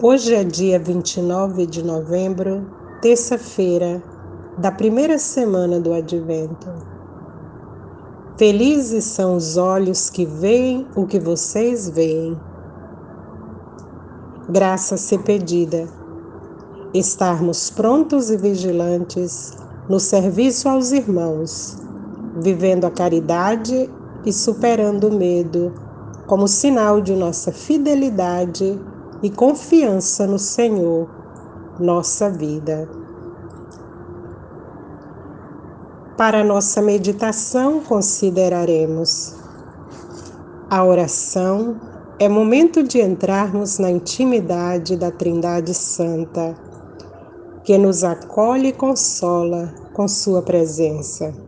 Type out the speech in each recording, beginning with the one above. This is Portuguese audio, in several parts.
Hoje é dia 29 de novembro, terça-feira da primeira semana do Advento. Felizes são os olhos que veem o que vocês veem. Graça ser pedida, estarmos prontos e vigilantes no serviço aos irmãos, vivendo a caridade e superando o medo, como sinal de nossa fidelidade e confiança no Senhor, nossa vida. Para nossa meditação, consideraremos a oração é momento de entrarmos na intimidade da Trindade Santa, que nos acolhe e consola com Sua presença.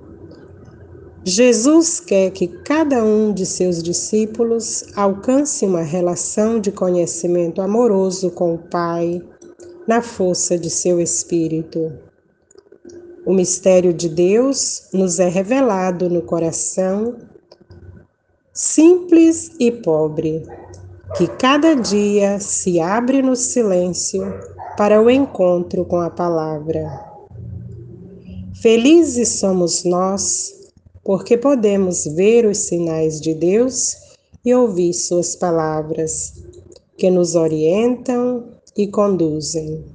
Jesus quer que cada um de seus discípulos alcance uma relação de conhecimento amoroso com o Pai, na força de seu Espírito. O mistério de Deus nos é revelado no coração simples e pobre, que cada dia se abre no silêncio para o encontro com a palavra. Felizes somos nós porque podemos ver os sinais de Deus e ouvir Suas palavras, que nos orientam e conduzem.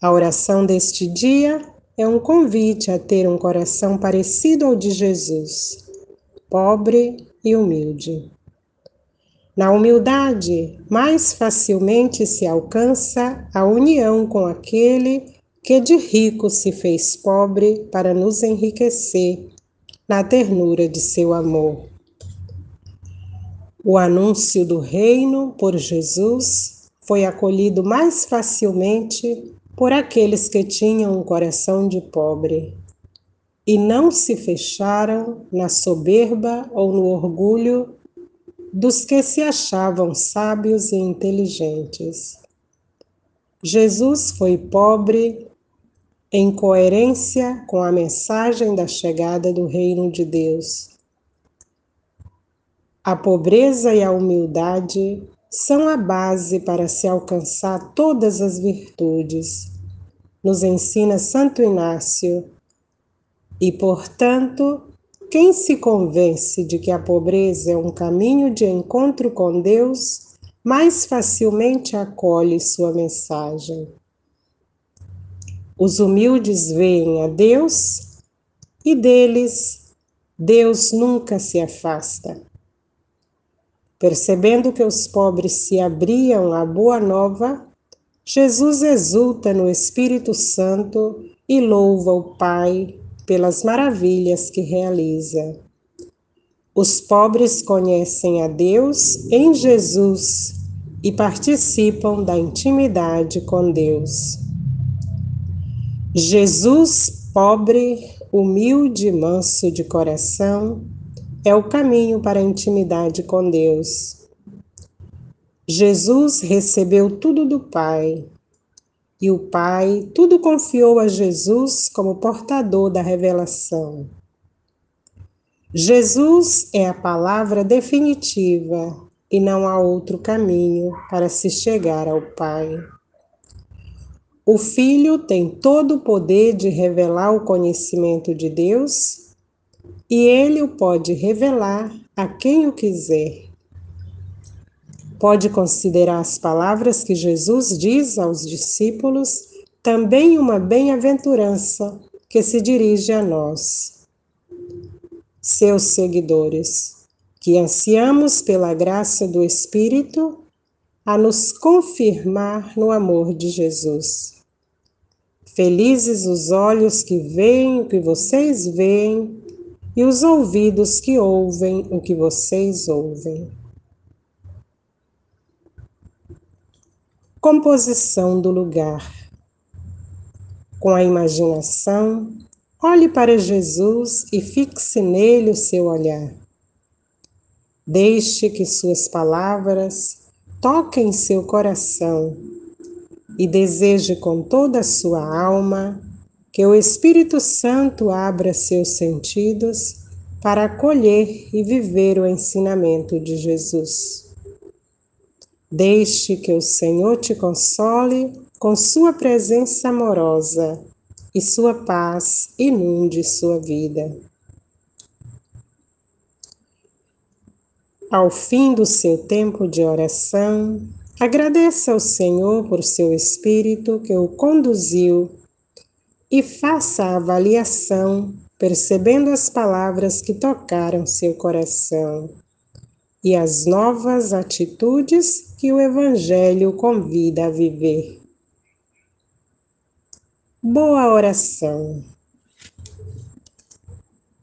A oração deste dia é um convite a ter um coração parecido ao de Jesus, pobre e humilde. Na humildade, mais facilmente se alcança a união com aquele que de rico se fez pobre para nos enriquecer na ternura de seu amor. O anúncio do reino por Jesus foi acolhido mais facilmente por aqueles que tinham um coração de pobre e não se fecharam na soberba ou no orgulho dos que se achavam sábios e inteligentes. Jesus foi pobre em coerência com a mensagem da chegada do Reino de Deus. A pobreza e a humildade são a base para se alcançar todas as virtudes, nos ensina Santo Inácio. E, portanto, quem se convence de que a pobreza é um caminho de encontro com Deus, mais facilmente acolhe sua mensagem. Os humildes veem a Deus e deles Deus nunca se afasta. Percebendo que os pobres se abriam à boa nova, Jesus exulta no Espírito Santo e louva o Pai pelas maravilhas que realiza. Os pobres conhecem a Deus em Jesus e participam da intimidade com Deus. Jesus, pobre, humilde e manso de coração, é o caminho para a intimidade com Deus. Jesus recebeu tudo do Pai, e o Pai tudo confiou a Jesus como portador da revelação. Jesus é a palavra definitiva e não há outro caminho para se chegar ao Pai. O Filho tem todo o poder de revelar o conhecimento de Deus e ele o pode revelar a quem o quiser. Pode considerar as palavras que Jesus diz aos discípulos também uma bem-aventurança que se dirige a nós, seus seguidores, que ansiamos pela graça do Espírito a nos confirmar no amor de Jesus. Felizes os olhos que veem o que vocês veem e os ouvidos que ouvem o que vocês ouvem. Composição do lugar. Com a imaginação, olhe para Jesus e fixe nele o seu olhar. Deixe que suas palavras toquem seu coração e deseje com toda a sua alma que o Espírito Santo abra seus sentidos para acolher e viver o ensinamento de Jesus. Deixe que o Senhor te console com sua presença amorosa e sua paz inunde sua vida. Ao fim do seu tempo de oração, agradeça ao Senhor por seu Espírito que o conduziu e faça a avaliação, percebendo as palavras que tocaram seu coração e as novas atitudes que o Evangelho convida a viver. Boa oração.